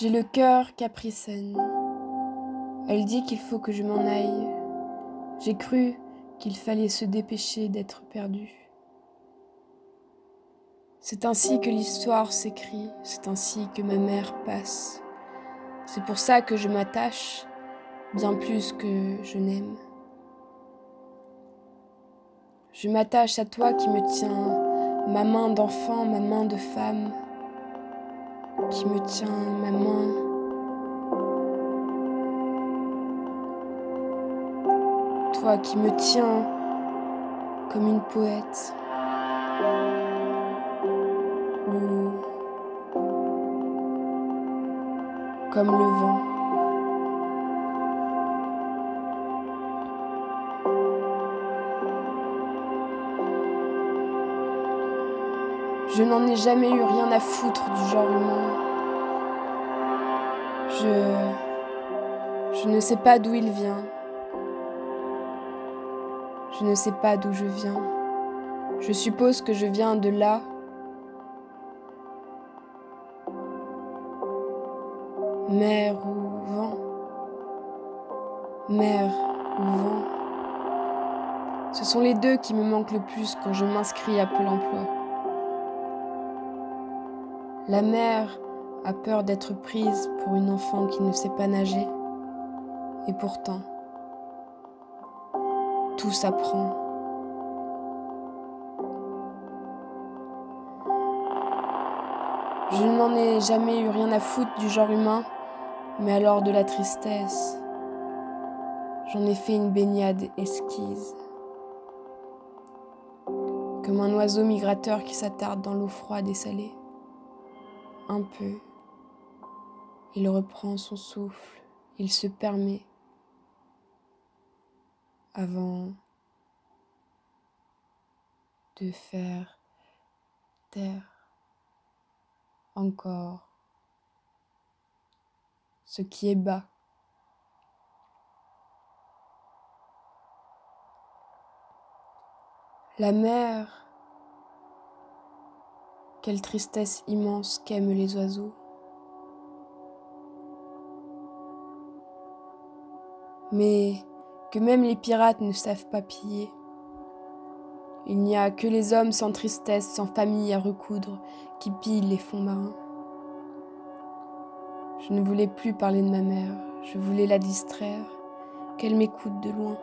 J'ai le cœur capricène. Elle dit qu'il faut que je m'en aille. J'ai cru qu'il fallait se dépêcher d'être perdu. C'est ainsi que l'histoire s'écrit, c'est ainsi que ma mère passe. C'est pour ça que je m'attache bien plus que je n'aime. Je m'attache à toi qui me tiens ma main d'enfant, ma main de femme, qui me tient ma main. Toi qui me tiens comme une poète. Ou comme le vent. Je n'en ai jamais eu rien à foutre du genre humain. Je. Je ne sais pas d'où il vient. Je ne sais pas d'où je viens. Je suppose que je viens de là. Mer ou vent. Mer ou vent. Ce sont les deux qui me manquent le plus quand je m'inscris à Pôle emploi. La mère a peur d'être prise pour une enfant qui ne sait pas nager. Et pourtant, tout s'apprend. Je n'en ai jamais eu rien à foutre du genre humain, mais alors de la tristesse. J'en ai fait une baignade esquise. Comme un oiseau migrateur qui s'attarde dans l'eau froide et salée un peu. Il reprend son souffle, il se permet avant de faire taire encore ce qui est bas. La mer quelle tristesse immense qu'aiment les oiseaux. Mais que même les pirates ne savent pas piller. Il n'y a que les hommes sans tristesse, sans famille à recoudre, qui pillent les fonds marins. Je ne voulais plus parler de ma mère, je voulais la distraire, qu'elle m'écoute de loin,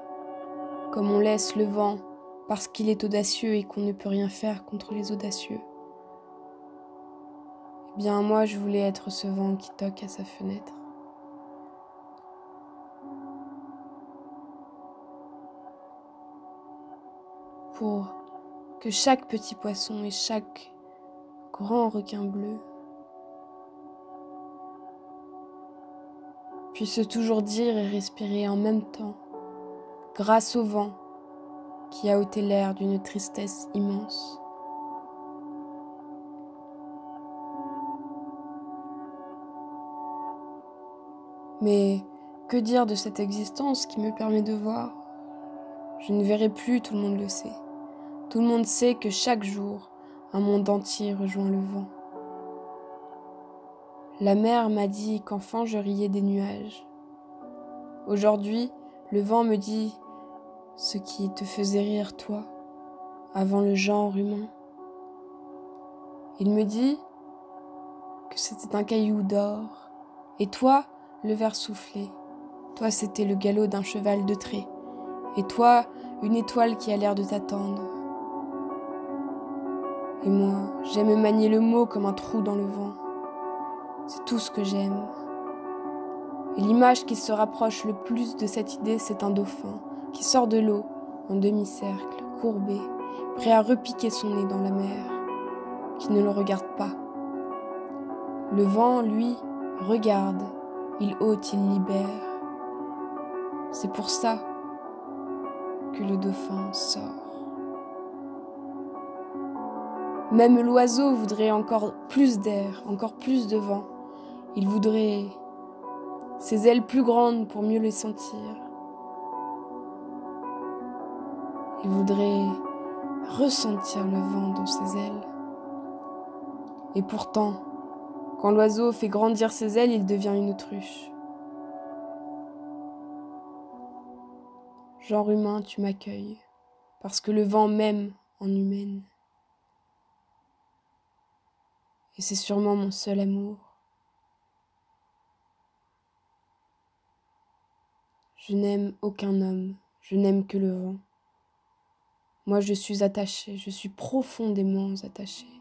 comme on laisse le vent parce qu'il est audacieux et qu'on ne peut rien faire contre les audacieux. Bien moi, je voulais être ce vent qui toque à sa fenêtre. Pour que chaque petit poisson et chaque grand requin bleu puissent toujours dire et respirer en même temps, grâce au vent qui a ôté l'air d'une tristesse immense. Mais que dire de cette existence qui me permet de voir? Je ne verrai plus, tout le monde le sait. Tout le monde sait que chaque jour, un monde entier rejoint le vent. La mer m'a dit qu'enfant je riais des nuages. Aujourd'hui, le vent me dit ce qui te faisait rire toi, avant le genre humain. Il me dit que c'était un caillou d'or, et toi, le verre soufflé. Toi, c'était le galop d'un cheval de trait. Et toi, une étoile qui a l'air de t'attendre. Et moi, j'aime manier le mot comme un trou dans le vent. C'est tout ce que j'aime. Et l'image qui se rapproche le plus de cette idée, c'est un dauphin qui sort de l'eau en demi-cercle, courbé, prêt à repiquer son nez dans la mer, qui ne le regarde pas. Le vent, lui, regarde il ôte, il libère. C'est pour ça que le dauphin sort. Même l'oiseau voudrait encore plus d'air, encore plus de vent. Il voudrait ses ailes plus grandes pour mieux les sentir. Il voudrait ressentir le vent dans ses ailes. Et pourtant, Quand l'oiseau fait grandir ses ailes, il devient une autruche. Genre humain, tu m'accueilles, parce que le vent m'aime en humaine. Et c'est sûrement mon seul amour. Je n'aime aucun homme, je n'aime que le vent. Moi je suis attaché, je suis profondément attaché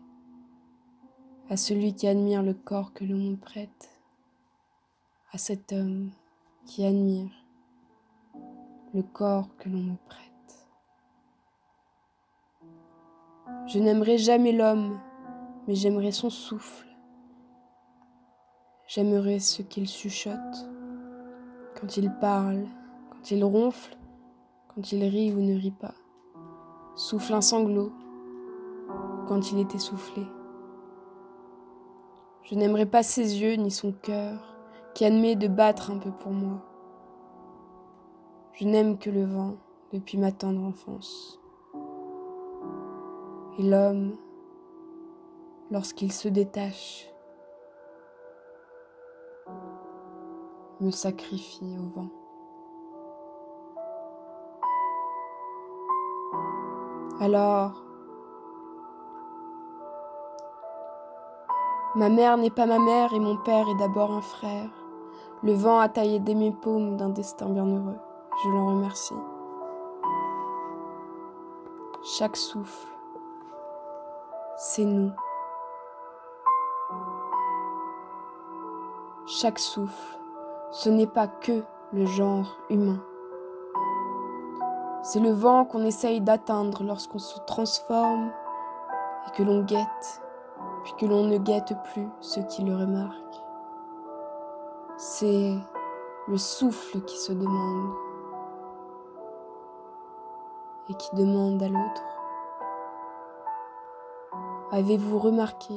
à celui qui admire le corps que l'on me prête, à cet homme qui admire le corps que l'on me prête. Je n'aimerai jamais l'homme, mais j'aimerai son souffle. J'aimerai ce qu'il chuchote quand il parle, quand il ronfle, quand il rit ou ne rit pas, souffle un sanglot, quand il est essoufflé. Je n'aimerais pas ses yeux ni son cœur, qui admet de battre un peu pour moi. Je n'aime que le vent depuis ma tendre enfance. Et l'homme, lorsqu'il se détache, me sacrifie au vent. Alors, ma mère n'est pas ma mère et mon père est d'abord un frère. Le vent a taillé des mes paumes d'un destin bienheureux. Je l'en remercie. Chaque souffle, c'est nous. Chaque souffle, ce n'est pas que le genre humain. C'est le vent qu'on essaye d'atteindre lorsqu'on se transforme et que l'on guette, puis que l'on ne guette plus ceux qui le remarquent. C'est le souffle qui se demande et qui demande à l'autre. Avez-vous remarqué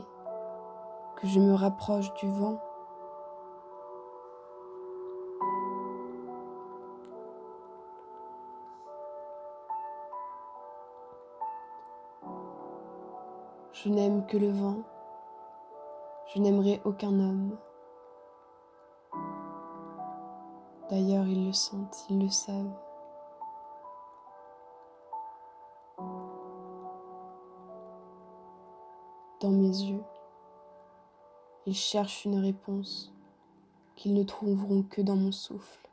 que je me rapproche du vent? Je n'aime que le vent. Je n'aimerai aucun homme. D'ailleurs, ils le sentent, ils le savent. Dans mes yeux, ils cherchent une réponse qu'ils ne trouveront que dans mon souffle.